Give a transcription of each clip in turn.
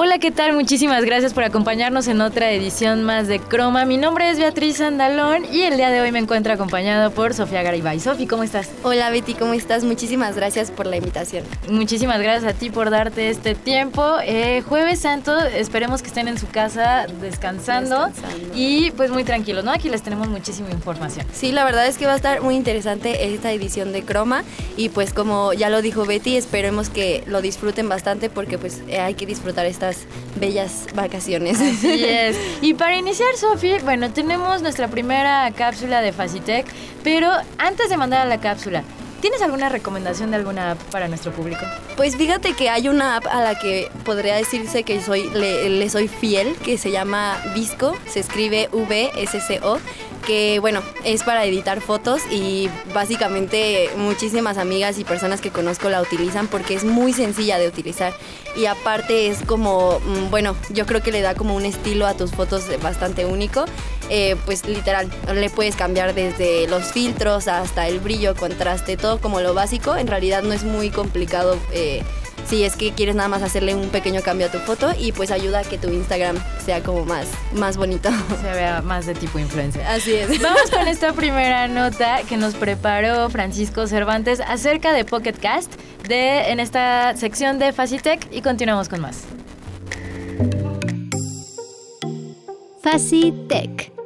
Hola, ¿qué tal? Muchísimas gracias por acompañarnos en otra edición más de Croma. Mi nombre es Beatriz Andalón y el día de hoy me encuentro acompañado por Sofía Garibay. Sofi, ¿cómo estás? Hola Betty, ¿cómo estás? Muchísimas gracias por la invitación. Muchísimas gracias a ti por darte este tiempo. Eh, jueves Santo, esperemos que estén en su casa descansando, descansando, y pues muy tranquilos, ¿no? Aquí les tenemos muchísima información. Sí, la verdad es que va a estar muy interesante esta edición de Croma y pues como ya lo dijo Betty, esperemos que lo disfruten bastante porque pues eh, hay que disfrutar esta bellas vacaciones. Así es. Y para iniciar, Sofi, bueno, tenemos nuestra primera cápsula de Facitec, pero antes de mandar a la cápsula, ¿Tienes alguna recomendación de alguna app para nuestro público? Pues fíjate que hay una app a la que podría decirse que soy, le, le soy fiel, que se llama Visco, se escribe V-S-C-O que bueno, es para editar fotos y básicamente muchísimas amigas y personas que conozco la utilizan porque es muy sencilla de utilizar y aparte es como, mm, bueno, yo creo que le da como un estilo a tus fotos bastante único. Eh, pues literal, le puedes cambiar desde los filtros hasta el brillo, contraste, todo como lo básico. En realidad no es muy complicado. Eh, si es que quieres nada más hacerle un pequeño cambio a tu foto y pues ayuda a que tu Instagram sea como más, más bonito. Se vea más de tipo influencer. Así es. Vamos con esta primera nota que nos preparó Francisco Cervantes acerca de Pocket Cast de, en esta sección de Facitech y continuamos con más. Facitech.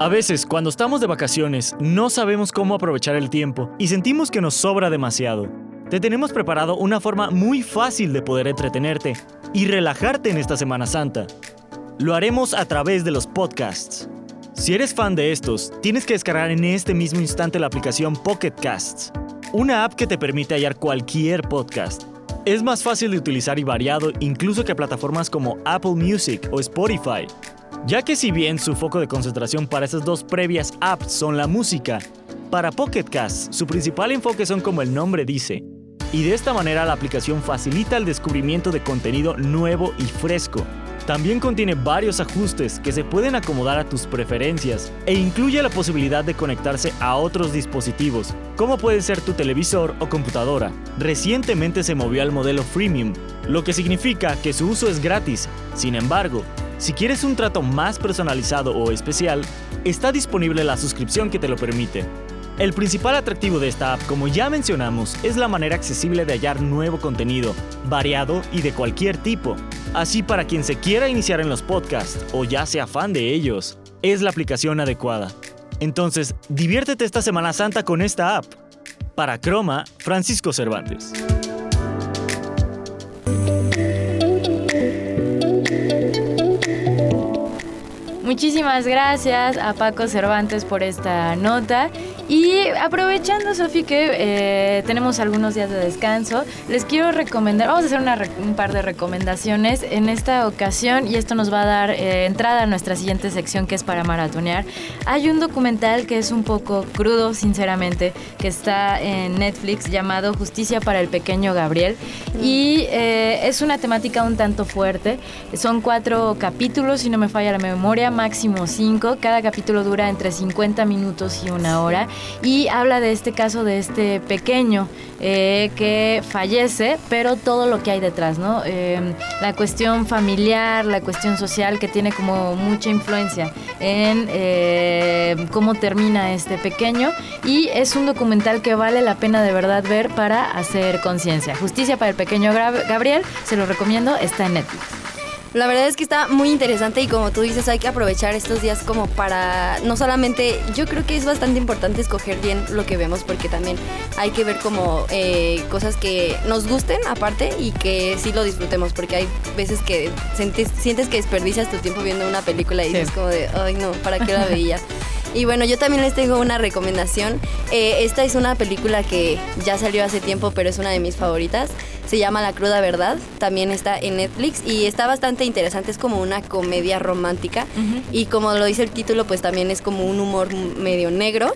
A veces, cuando estamos de vacaciones, no sabemos cómo aprovechar el tiempo y sentimos que nos sobra demasiado. Te tenemos preparado una forma muy fácil de poder entretenerte y relajarte en esta Semana Santa. Lo haremos a través de los podcasts. Si eres fan de estos, tienes que descargar en este mismo instante la aplicación Pocket Casts, una app que te permite hallar cualquier podcast. Es más fácil de utilizar y variado incluso que plataformas como Apple Music o Spotify, ya que si bien su foco de concentración para esas dos previas apps son la música, para Pocket Cast su principal enfoque son como el nombre dice, y de esta manera la aplicación facilita el descubrimiento de contenido nuevo y fresco. También contiene varios ajustes que se pueden acomodar a tus preferencias e incluye la posibilidad de conectarse a otros dispositivos, como puede ser tu televisor o computadora. Recientemente se movió al modelo freemium, lo que significa que su uso es gratis. Sin embargo, si quieres un trato más personalizado o especial, está disponible la suscripción que te lo permite. El principal atractivo de esta app, como ya mencionamos, es la manera accesible de hallar nuevo contenido, variado y de cualquier tipo. Así para quien se quiera iniciar en los podcasts o ya sea fan de ellos, es la aplicación adecuada. Entonces, diviértete esta Semana Santa con esta app. Para Croma, Francisco Cervantes. Muchísimas gracias a Paco Cervantes por esta nota. Y aprovechando, Sofi, que eh, tenemos algunos días de descanso, les quiero recomendar, vamos a hacer una, un par de recomendaciones en esta ocasión y esto nos va a dar eh, entrada a nuestra siguiente sección que es para maratonear. Hay un documental que es un poco crudo, sinceramente, que está en Netflix llamado Justicia para el Pequeño Gabriel y eh, es una temática un tanto fuerte. Son cuatro capítulos, si no me falla la memoria, máximo cinco. Cada capítulo dura entre 50 minutos y una hora y habla de este caso de este pequeño eh, que fallece, pero todo lo que hay detrás, ¿no? Em, la cuestión familiar, la cuestión social que tiene como mucha influencia en eh, cómo termina este pequeño y es un documental que vale la pena de verdad ver para hacer conciencia. Justicia para el pequeño Gabriel, se lo recomiendo, está en Netflix. La verdad es que está muy interesante y como tú dices, hay que aprovechar estos días como para, no solamente, yo creo que es bastante importante escoger bien lo que vemos porque también hay que ver como eh, cosas que nos gusten aparte y que sí lo disfrutemos porque hay veces que sientes, sientes que desperdicias tu tiempo viendo una película y dices como de, ay no, ¿para qué la veía? Y bueno, yo también les tengo una recomendación. Eh, esta es una película que ya salió hace tiempo, pero es una de mis favoritas. Se llama La cruda verdad. También está en Netflix y está bastante interesante. Es como una comedia romántica. Y como lo dice el título, pues también es como un humor medio negro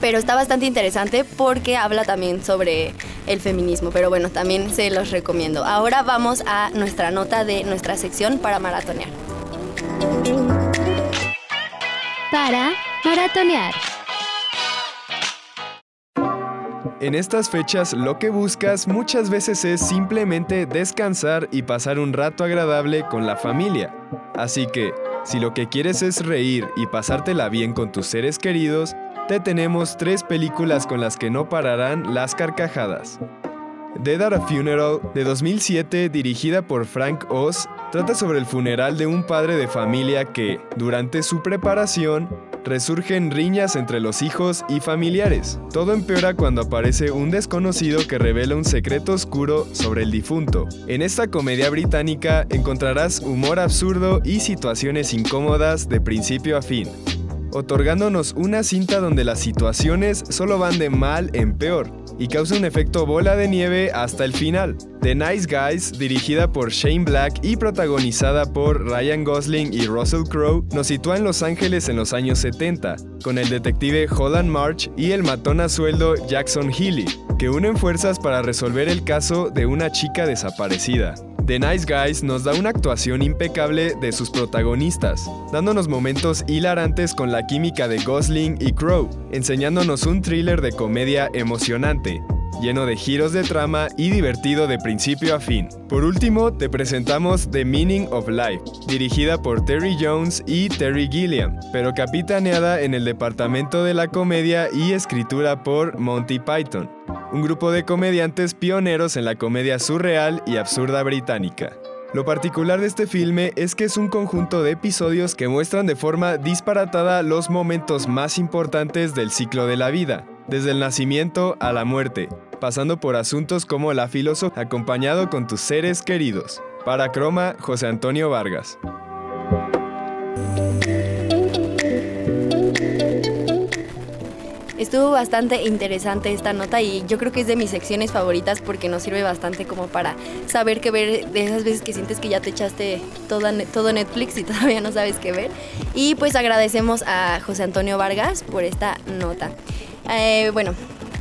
pero está bastante interesante porque habla también sobre el feminismo, pero bueno, también se los recomiendo. Ahora vamos a nuestra nota de nuestra sección para maratonear. Para maratonear. En estas fechas lo que buscas muchas veces es simplemente descansar y pasar un rato agradable con la familia. Así que, si lo que quieres es reír y pasártela bien con tus seres queridos, te tenemos tres películas con las que no pararán las carcajadas. Dead at a Funeral, de 2007, dirigida por Frank Oz, trata sobre el funeral de un padre de familia que, durante su preparación, resurgen riñas entre los hijos y familiares. Todo empeora cuando aparece un desconocido que revela un secreto oscuro sobre el difunto. En esta comedia británica encontrarás humor absurdo y situaciones incómodas de principio a fin otorgándonos una cinta donde las situaciones solo van de mal en peor y causa un efecto bola de nieve hasta el final. The Nice Guys, dirigida por Shane Black y protagonizada por Ryan Gosling y Russell Crowe, nos sitúa en Los Ángeles en los años 70, con el detective Holland March y el matón a sueldo Jackson Healy, que unen fuerzas para resolver el caso de una chica desaparecida. The Nice Guys nos da una actuación impecable de sus protagonistas, dándonos momentos hilarantes con la química de Gosling y Crow, enseñándonos un thriller de comedia emocionante, lleno de giros de trama y divertido de principio a fin. Por último, te presentamos The Meaning of Life, dirigida por Terry Jones y Terry Gilliam, pero capitaneada en el departamento de la comedia y escritura por Monty Python un grupo de comediantes pioneros en la comedia surreal y absurda británica. Lo particular de este filme es que es un conjunto de episodios que muestran de forma disparatada los momentos más importantes del ciclo de la vida, desde el nacimiento a la muerte, pasando por asuntos como la filosofía acompañado con tus seres queridos. Para Croma, José Antonio Vargas. Estuvo bastante interesante esta nota y yo creo que es de mis secciones favoritas porque nos sirve bastante como para saber qué ver de esas veces que sientes que ya te echaste toda, todo Netflix y todavía no sabes qué ver. Y pues agradecemos a José Antonio Vargas por esta nota. Eh, bueno,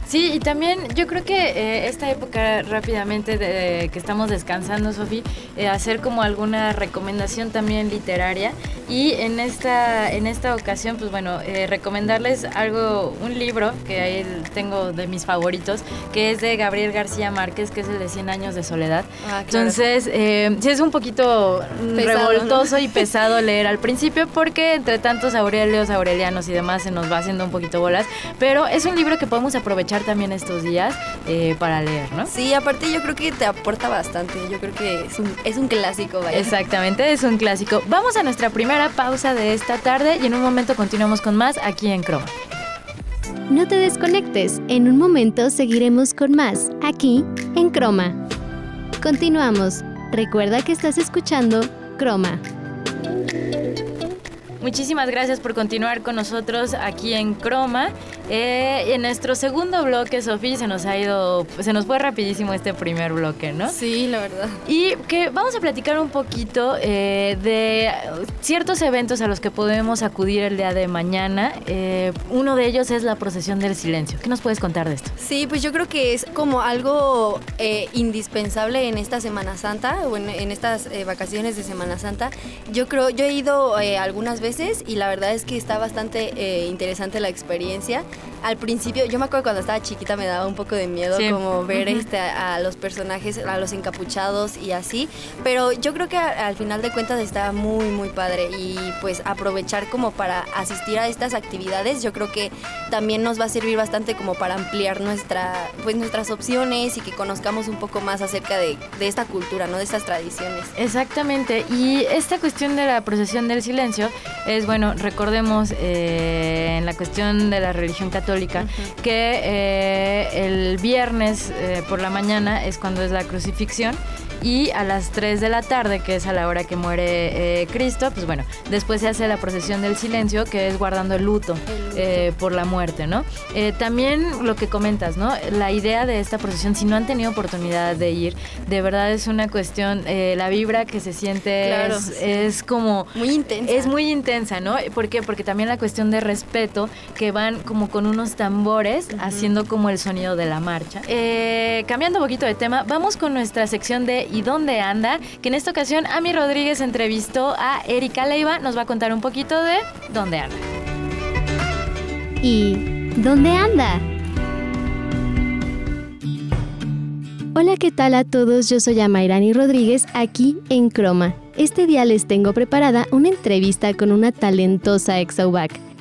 Sí, y también yo creo que eh, esta época rápidamente de, que estamos descansando, Sofi, eh, hacer como alguna recomendación también literaria. Y en esta en esta ocasión, pues bueno, eh, recomendarles algo, un libro que ahí tengo de mis favoritos, que es de Gabriel García Márquez, que es el de 100 años de soledad. Ah, Entonces, sí es un poquito revoltoso y pesado leer al principio porque entre tantos Aurelios, Aurelianos y demás se nos va haciendo un poquito bolas, pero es un libro que podemos aprovechar también estos días eh, para leer, ¿no? Sí, aparte yo creo que te aporta bastante. Yo creo que es un, es un clásico, vaya. Exactamente, es un clásico. Vamos a nuestra primera pausa de esta tarde y en un momento continuamos con más aquí en Croma. No te desconectes, en un momento seguiremos con más aquí en Croma. Continuamos. Recuerda que estás escuchando Croma. Muchísimas gracias por continuar con nosotros aquí en Croma. Eh, en nuestro segundo bloque, Sofía, se nos ha ido, se nos fue rapidísimo este primer bloque, ¿no? Sí, la verdad. Y que vamos a platicar un poquito eh, de ciertos eventos a los que podemos acudir el día de mañana. Eh, uno de ellos es la procesión del silencio. ¿Qué nos puedes contar de esto? Sí, pues yo creo que es como algo indispensable en esta Semana Santa o en, en estas vacaciones de Semana Santa. Yo creo, yo he ido algunas veces y la verdad es que está bastante eh, interesante la experiencia. Al principio, yo me acuerdo cuando estaba chiquita me daba un poco de miedo como ver este, a, los personajes, a los encapuchados y así, pero yo creo que al final de cuentas está muy, muy padre y pues aprovechar como para asistir a estas actividades, yo creo que también nos va a servir bastante como para ampliar nuestra, pues nuestras opciones y que conozcamos un poco más acerca de, de esta cultura, ¿no? De estas tradiciones. Exactamente, y esta cuestión de la procesión del silencio es, bueno, recordemos eh, en la cuestión de la religión católica que eh, el viernes eh, por la mañana es cuando es la crucifixión y a las 3 de la tarde, que es a la hora que muere eh, Cristo, pues bueno, después se hace la procesión del silencio, que es guardando el luto, eh, por la muerte, ¿no? Eh, también lo que comentas, ¿no? La idea de esta procesión, si no han tenido oportunidad de ir, de verdad es una cuestión, la vibra que se siente es, como... Muy intensa. Es muy intensa, ¿no? ¿Por qué? Porque también la cuestión de respeto, que van como con unos tambores haciendo como el sonido de la marcha. Cambiando un poquito de tema, vamos con nuestra sección de ¿Y dónde anda? Que en esta ocasión Ami Rodríguez entrevistó a Erika Leiva, nos va a contar un poquito de dónde anda. ¿Y dónde anda? Hola, ¿qué tal a todos? Yo soy Amairani Rodríguez aquí en Croma. Este día les tengo preparada una entrevista con una talentosa ex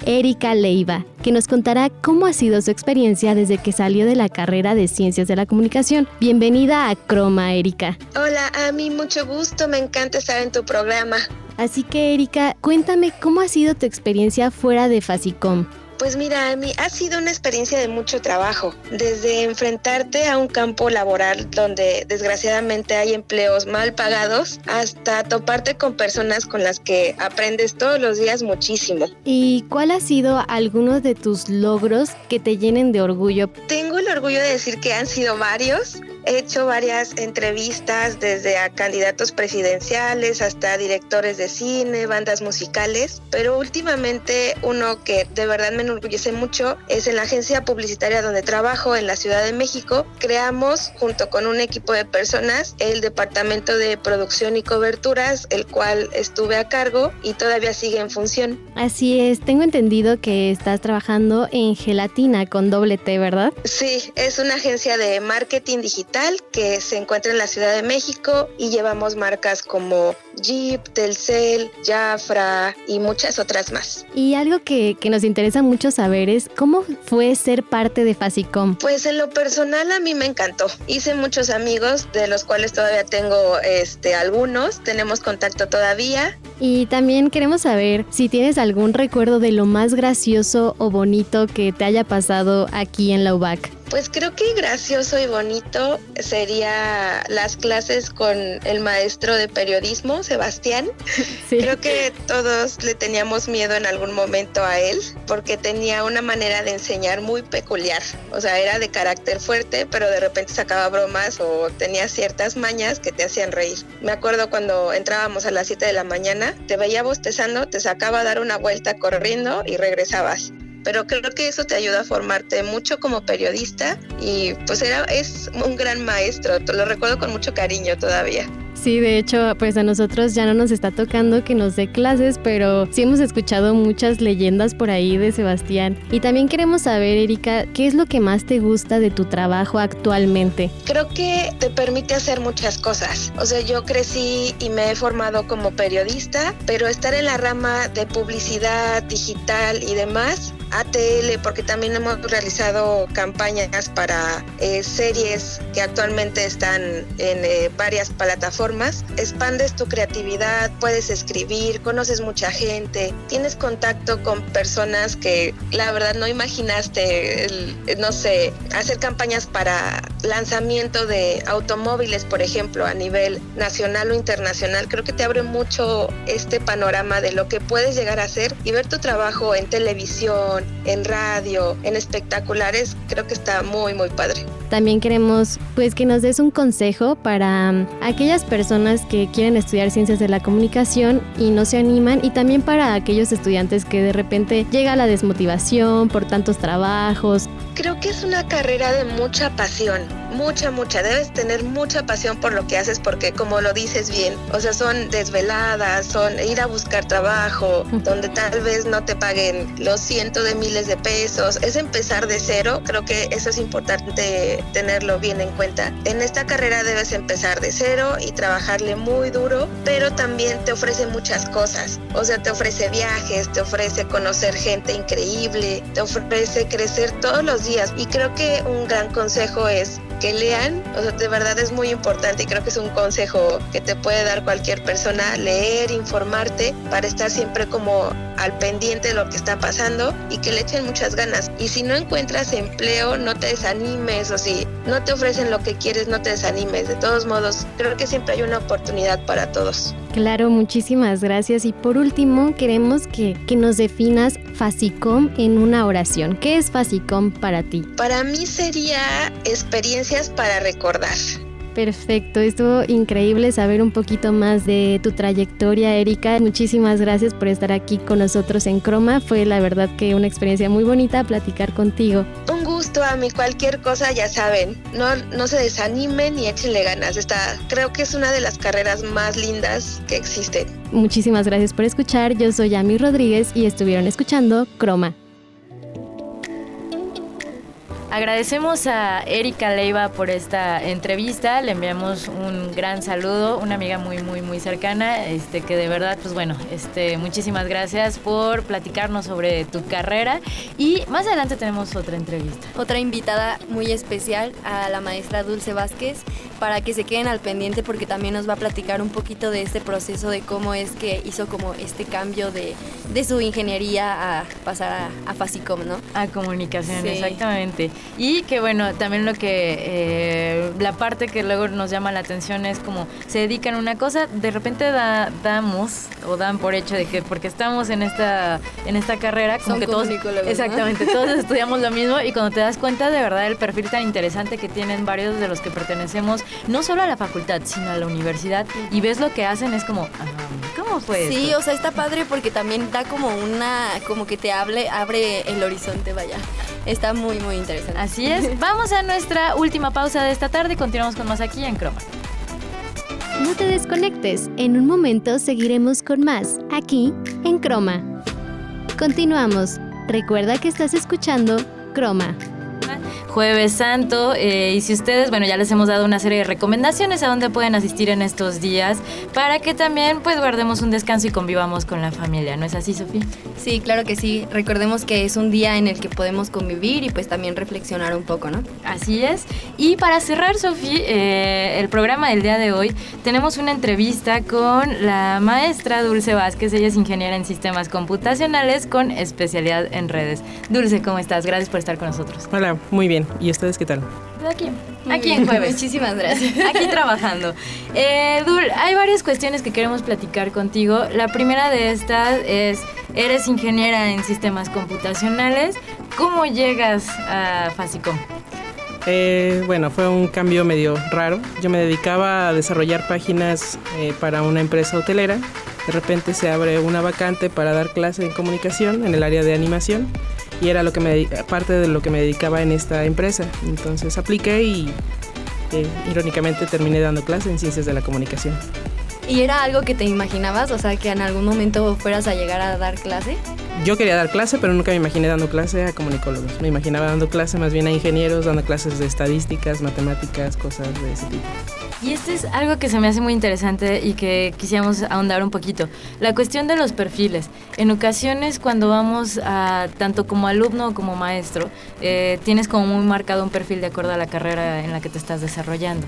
Erika Leiva, que nos contará cómo ha sido su experiencia desde que salió de la carrera de Ciencias de la Comunicación. Bienvenida a Croma, Erika. Hola, a mí mucho gusto, me encanta estar en tu programa. Así que, Erika, cuéntame cómo ha sido tu experiencia fuera de Fasicom. Pues mira, a mí ha sido una experiencia de mucho trabajo, desde enfrentarte a un campo laboral donde desgraciadamente hay empleos mal pagados, hasta toparte con personas con las que aprendes todos los días muchísimo. ¿Y cuál ha sido alguno de tus logros que te llenen de orgullo? Tengo el orgullo de decir que han sido varios. He hecho varias entrevistas desde a candidatos presidenciales hasta directores de cine, bandas musicales, pero últimamente uno que de verdad me enorgullece mucho es en la agencia publicitaria donde trabajo en la Ciudad de México. Creamos junto con un equipo de personas el departamento de producción y coberturas, el cual estuve a cargo y todavía sigue en función. Así es, tengo entendido que estás trabajando en Gelatina con doble T, ¿verdad? Sí, es una agencia de marketing digital que se encuentra en la Ciudad de México y llevamos marcas como Jeep, Telcel, Jafra y muchas otras más. Y algo que, que nos interesa mucho saber es cómo fue ser parte de Fasicom. Pues en lo personal a mí me encantó. Hice muchos amigos, de los cuales todavía tengo este, algunos. Tenemos contacto todavía. Y también queremos saber si tienes algún recuerdo de lo más gracioso o bonito que te haya pasado aquí en la UBAC. Pues creo que gracioso y bonito sería las clases con el maestro de periodismo, Sebastián. Creo que todos le teníamos miedo en algún momento a él porque tenía una manera de enseñar muy peculiar. O sea, era de carácter fuerte, pero de repente sacaba bromas o tenía ciertas mañas que te hacían reír. Me acuerdo cuando entrábamos a las 7 de la mañana, te veía bostezando, te sacaba a dar una vuelta corriendo y regresabas pero creo que eso te ayuda a formarte mucho como periodista y pues era, es un gran maestro, lo recuerdo con mucho cariño todavía. Sí, de hecho, pues a nosotros ya no nos está tocando que nos dé clases, pero sí hemos escuchado muchas leyendas por ahí de Sebastián. Y también queremos saber, Erika, ¿qué es lo que más te gusta de tu trabajo actualmente? Creo que te permite hacer muchas cosas. O sea, yo crecí y me he formado como periodista, pero estar en la rama de publicidad digital y demás ATL, porque también hemos realizado campañas para eh, series que actualmente están en eh, varias plataformas. Expandes tu creatividad, puedes escribir, conoces mucha gente, tienes contacto con personas que la verdad no imaginaste, no sé, hacer campañas para lanzamiento de automóviles, por ejemplo, a nivel nacional o internacional. Creo que te abre mucho este panorama de lo que puedes llegar a hacer y ver tu trabajo en televisión, en radio, en espectaculares, creo que está muy, muy padre. También queremos pues que nos des un consejo para um, aquellas personas que quieren estudiar ciencias de la comunicación y no se animan y también para aquellos estudiantes que de repente llega la desmotivación por tantos trabajos. Creo que es una carrera de mucha pasión, mucha, mucha. Debes tener mucha pasión por lo que haces porque como lo dices bien, o sea, son desveladas, son ir a buscar trabajo, donde tal vez no te paguen los cientos de miles de pesos, es empezar de cero, creo que eso es importante tenerlo bien en cuenta. En esta carrera debes empezar de cero y trabajarle muy duro, pero también te ofrece muchas cosas. O sea, te ofrece viajes, te ofrece conocer gente increíble, te ofrece crecer todos los días. Y creo que un gran consejo es que lean, o sea, de verdad es muy importante y creo que es un consejo que te puede dar cualquier persona, leer, informarte para estar siempre como al pendiente de lo que está pasando y que le echen muchas ganas. Y si no encuentras empleo, no te desanimes o si no te ofrecen lo que quieres, no te desanimes. De todos modos, creo que siempre hay una oportunidad para todos. Claro, muchísimas gracias. Y por último, queremos que, que nos definas Fasicom en una oración. ¿Qué es Fasicom para ti? Para mí sería experiencias para recordar Perfecto, estuvo increíble saber un poquito más de tu trayectoria, Erika. Muchísimas gracias por estar aquí con nosotros en Croma. Fue la verdad que una experiencia muy bonita platicar contigo. Un gusto a mí, cualquier cosa ya saben. No, no se desanimen y échenle ganas. Está, creo que es una de las carreras más lindas que existen. Muchísimas gracias por escuchar. Yo soy Ami Rodríguez y estuvieron escuchando Croma. Agradecemos a Erika Leiva por esta entrevista, le enviamos un gran saludo, una amiga muy muy muy cercana, este que de verdad pues bueno, este muchísimas gracias por platicarnos sobre tu carrera y más adelante tenemos otra entrevista. Otra invitada muy especial a la maestra Dulce Vázquez para que se queden al pendiente porque también nos va a platicar un poquito de este proceso de cómo es que hizo como este cambio de, de su ingeniería a pasar a, a Facicom, ¿no? A comunicación, Sí. exactamente. Y que bueno, también lo que, eh, la parte que luego nos llama la atención es como se dedican a una cosa, de repente da- damos o dan por hecho de que porque estamos en esta, en esta carrera, como Son que todos, exactamente, todos estudiamos lo mismo y cuando te das cuenta de verdad el perfil tan interesante que tienen varios de los que pertenecemos, no solo a la facultad, sino a la universidad, y ves lo que hacen, es como, "Ah, ¿cómo fue Sí, esto?". o sea, está padre porque también da como una, como que te hable, abre el horizonte, vaya. Está muy, muy interesante. Así es. Vamos a nuestra última pausa de esta tarde y continuamos con más aquí en Croma. No te desconectes, en un momento seguiremos con más, aquí en Croma. Continuamos. Recuerda que estás escuchando Croma. Jueves Santo eh, y si ustedes, bueno, ya les hemos dado una serie de recomendaciones a donde pueden asistir en estos días para que también pues guardemos un descanso y convivamos con la familia, ¿no es así, Sofía? Sí, claro que sí. Recordemos que es un día en el que podemos convivir y pues también reflexionar un poco, ¿no? Así es. Y para cerrar, Sofía, eh, el programa del día de hoy, tenemos una entrevista con la maestra Dulce Vázquez. Ella es ingeniera en sistemas computacionales con especialidad en redes. Dulce, ¿cómo estás? Gracias por estar con nosotros. Hola, muy bien. ¿Y ustedes qué tal? Aquí, aquí en jueves. Muchísimas gracias. Aquí trabajando. Eh, Dul, hay varias cuestiones que queremos platicar contigo. La primera de estas es, eres ingeniera en sistemas computacionales. ¿Cómo llegas a Facicom? Eh, bueno, fue un cambio medio raro. Yo me dedicaba a desarrollar páginas eh, para una empresa hotelera. De repente se abre una vacante para dar clase en comunicación en el área de animación y era lo que me parte de lo que me dedicaba en esta empresa. Entonces apliqué y eh, irónicamente terminé dando clase en ciencias de la comunicación. ¿Y era algo que te imaginabas? O sea, que en algún momento fueras a llegar a dar clase. Yo quería dar clase, pero nunca me imaginé dando clase a comunicólogos. Me imaginaba dando clase más bien a ingenieros, dando clases de estadísticas, matemáticas, cosas de ese tipo. Y esto es algo que se me hace muy interesante y que quisiéramos ahondar un poquito. La cuestión de los perfiles. En ocasiones cuando vamos a, tanto como alumno como maestro, eh, tienes como muy marcado un perfil de acuerdo a la carrera en la que te estás desarrollando.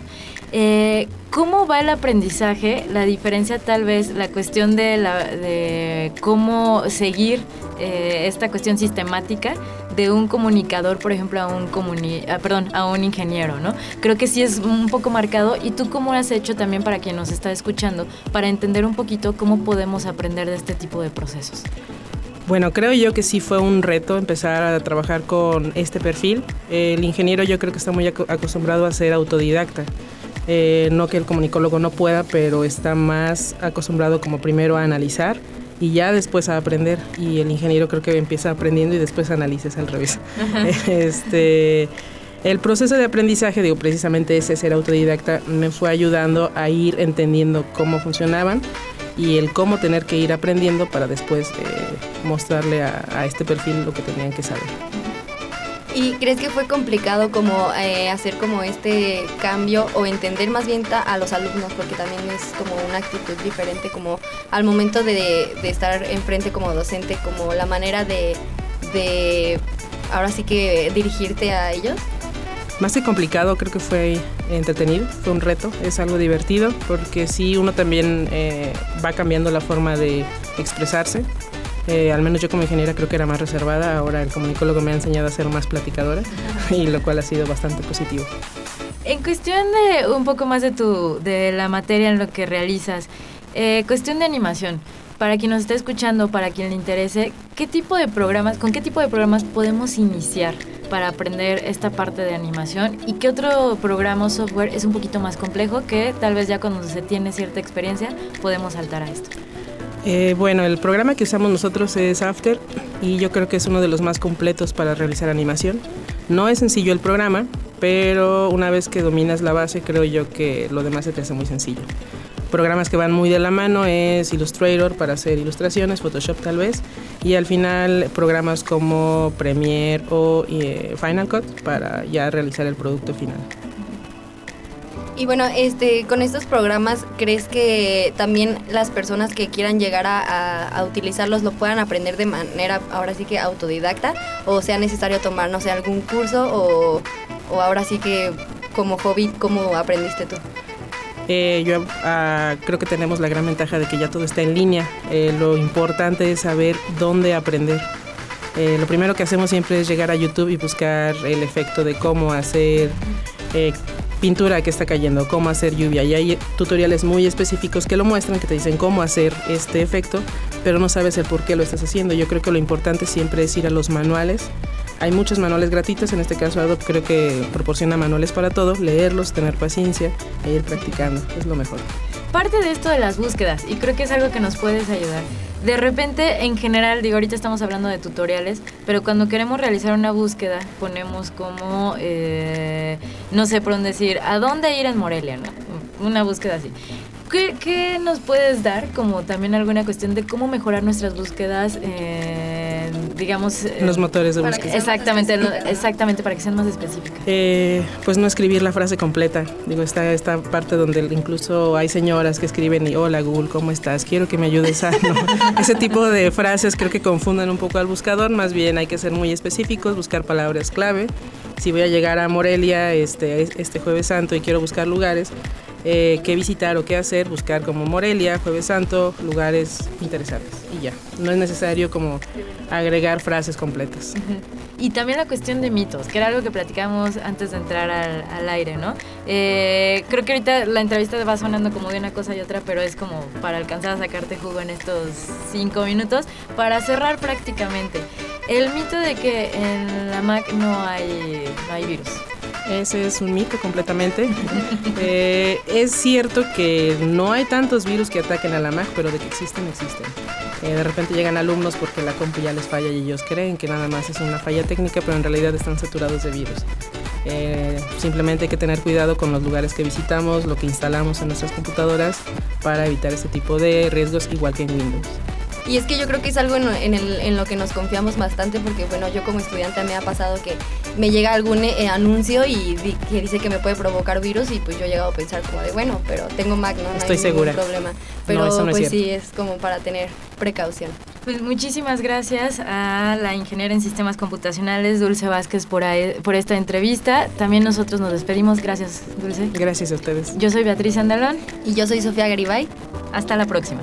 Eh, ¿Cómo va el aprendizaje? La diferencia tal vez, la cuestión de, la, de cómo seguir eh, esta cuestión sistemática de un comunicador, por ejemplo, a un comuni ah, perdón, a un ingeniero, ¿no? Creo que sí es un poco marcado. ¿Y tú cómo lo has hecho también para quien nos está escuchando, para entender un poquito cómo podemos aprender de este tipo de procesos? Bueno, creo yo que sí fue un reto empezar a trabajar con este perfil. El ingeniero yo creo que está muy acostumbrado a ser autodidacta. Eh, no que el comunicólogo no pueda, pero está más acostumbrado como primero a analizar y ya después a aprender. Y el ingeniero creo que empieza aprendiendo y después analiza, es al revés. este, el proceso de aprendizaje, digo, precisamente ese ser autodidacta, me fue ayudando a ir entendiendo cómo funcionaban y el cómo tener que ir aprendiendo para después eh, mostrarle a, a este perfil lo que tenían que saber. ¿Y crees que fue complicado como eh, hacer como este cambio o entender más bien a los alumnos? Porque también es como una actitud diferente como al momento de, de estar enfrente como docente, como la manera de, de ahora sí que dirigirte a ellos. Más que complicado, creo que fue entretenido, fue un reto, es algo divertido, porque sí, uno también eh, va cambiando la forma de expresarse. Eh, al menos yo como ingeniera creo que era más reservada, ahora el comunicólogo me ha enseñado a ser más platicadora, y lo cual ha sido bastante positivo. En cuestión de un poco más de tu, de la materia en lo que realizas, eh, cuestión de animación. Para quien nos esté escuchando, para quien le interese, ¿qué tipo de programas, con qué tipo de programas podemos iniciar para aprender esta parte de animación y qué otro programa o software es un poquito más complejo que tal vez ya cuando se tiene cierta experiencia podemos saltar a esto. Eh, bueno, el programa que usamos nosotros es After y yo creo que es uno de los más completos para realizar animación. No es sencillo el programa, pero una vez que dominas la base creo yo que lo demás se te hace muy sencillo. Programas que van muy de la mano es Illustrator para hacer ilustraciones, Photoshop tal vez, y al final programas como Premiere o eh, Final Cut para ya realizar el producto final. Y bueno, este, con estos programas, ¿crees que también las personas que quieran llegar a, utilizarlos lo puedan aprender de manera, ahora sí que autodidacta? ¿O sea necesario tomar, no sé, algún curso? ¿O, o ahora sí que como hobby, cómo aprendiste tú? Eh, yo ah, creo que tenemos la gran ventaja de que ya todo está en línea. Eh, lo importante es saber dónde aprender. Eh, lo primero que hacemos siempre es llegar a YouTube y buscar el efecto de cómo hacer pintura que está cayendo, cómo hacer lluvia. Y hay tutoriales muy específicos que lo muestran, que te dicen cómo hacer este efecto, pero no sabes el por qué lo estás haciendo. Yo creo que lo importante siempre es ir a los manuales. Hay muchos manuales gratuitos, en este caso Adobe creo que proporciona manuales para todo, leerlos, tener paciencia e ir practicando, es lo mejor. Parte de esto de las búsquedas, y creo que es algo que nos puedes ayudar de repente, en general, digo, ahorita estamos hablando de tutoriales, pero cuando queremos realizar una búsqueda, ponemos como, eh, no sé por dónde decir, ¿a dónde ir en Morelia? ¿no? Una búsqueda así. ¿Qué, ¿Qué, nos puedes dar como también alguna cuestión de cómo mejorar nuestras búsquedas? Eh, digamos... Eh, los motores de búsqueda. Exactamente, exactamente, para que sean más específicas. Eh, pues no escribir la frase completa. Digo, está esta parte donde incluso hay señoras que escriben y hola Google, ¿cómo estás? Quiero que me ayudes a... Ese tipo de frases creo que confunden un poco al buscador, más bien hay que ser muy específicos, buscar palabras clave. Si voy a llegar a Morelia este, este jueves santo y quiero buscar lugares, eh, qué visitar o qué hacer, buscar como Morelia, Jueves Santo, lugares interesantes y ya. No es necesario como agregar frases completas. Y también la cuestión de mitos, que era algo que platicamos antes de entrar al, aire, ¿no? Eh, creo que ahorita la entrevista va sonando como de una cosa y otra, pero es como para alcanzar a sacarte jugo en estos cinco minutos, para cerrar prácticamente. El mito de que en la Mac no hay, no hay virus. Ese es un mito completamente. Eh, es cierto que no hay tantos virus que ataquen a la Mac, pero de que existen, existen. Eh, de repente llegan alumnos porque la compu ya les falla y ellos creen que nada más es una falla técnica, pero en realidad están saturados de virus. Eh, simplemente hay que tener cuidado con los lugares que visitamos, lo que instalamos en nuestras computadoras para evitar este tipo de riesgos, igual que en Windows. Y es que yo creo que es algo en, en, lo que nos confiamos bastante porque, bueno, yo como estudiante me ha pasado que me llega algún eh, anuncio y que dice que me puede provocar virus y pues yo he llegado a pensar como de, bueno, pero tengo Mac, no, Estoy hay segura. ningún problema. Pero pues sí, es como para tener precaución. Pues muchísimas gracias a la ingeniera en sistemas computacionales Dulce Vázquez por, por esta entrevista. También nosotros nos despedimos. Gracias, Dulce. Gracias a ustedes. Yo soy Beatriz Andalón. Y yo soy Sofía Garibay. Hasta la próxima.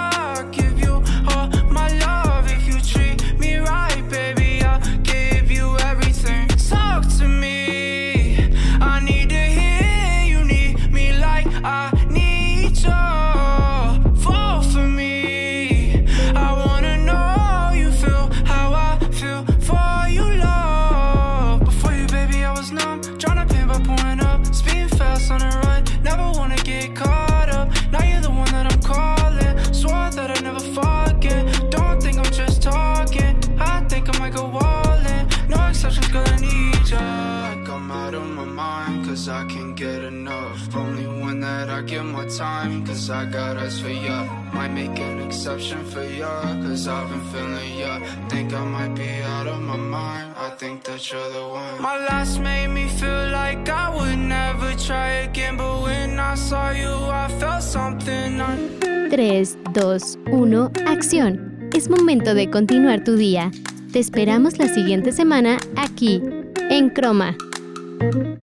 I to pain by pouring up. Speeding fast on the run. Never wanna get caught up. Now you're the one that I'm calling. Swore that I'd never forget. Don't think I'm just talking. I think I might go all in. No exceptions, girl, I need you. Come out of my mind, cause I can't get enough. Only when that I give my time, cause I got us for ya. Might make an exception for ya, cause I've been feeling ya. Think I might be out of my mind, I think that you're the one. My last made me feel like I would never try again, but when I saw you, I felt something. 3, 2, 1, acción. Es momento de continuar tu día. Te esperamos la siguiente semana aquí en Croma.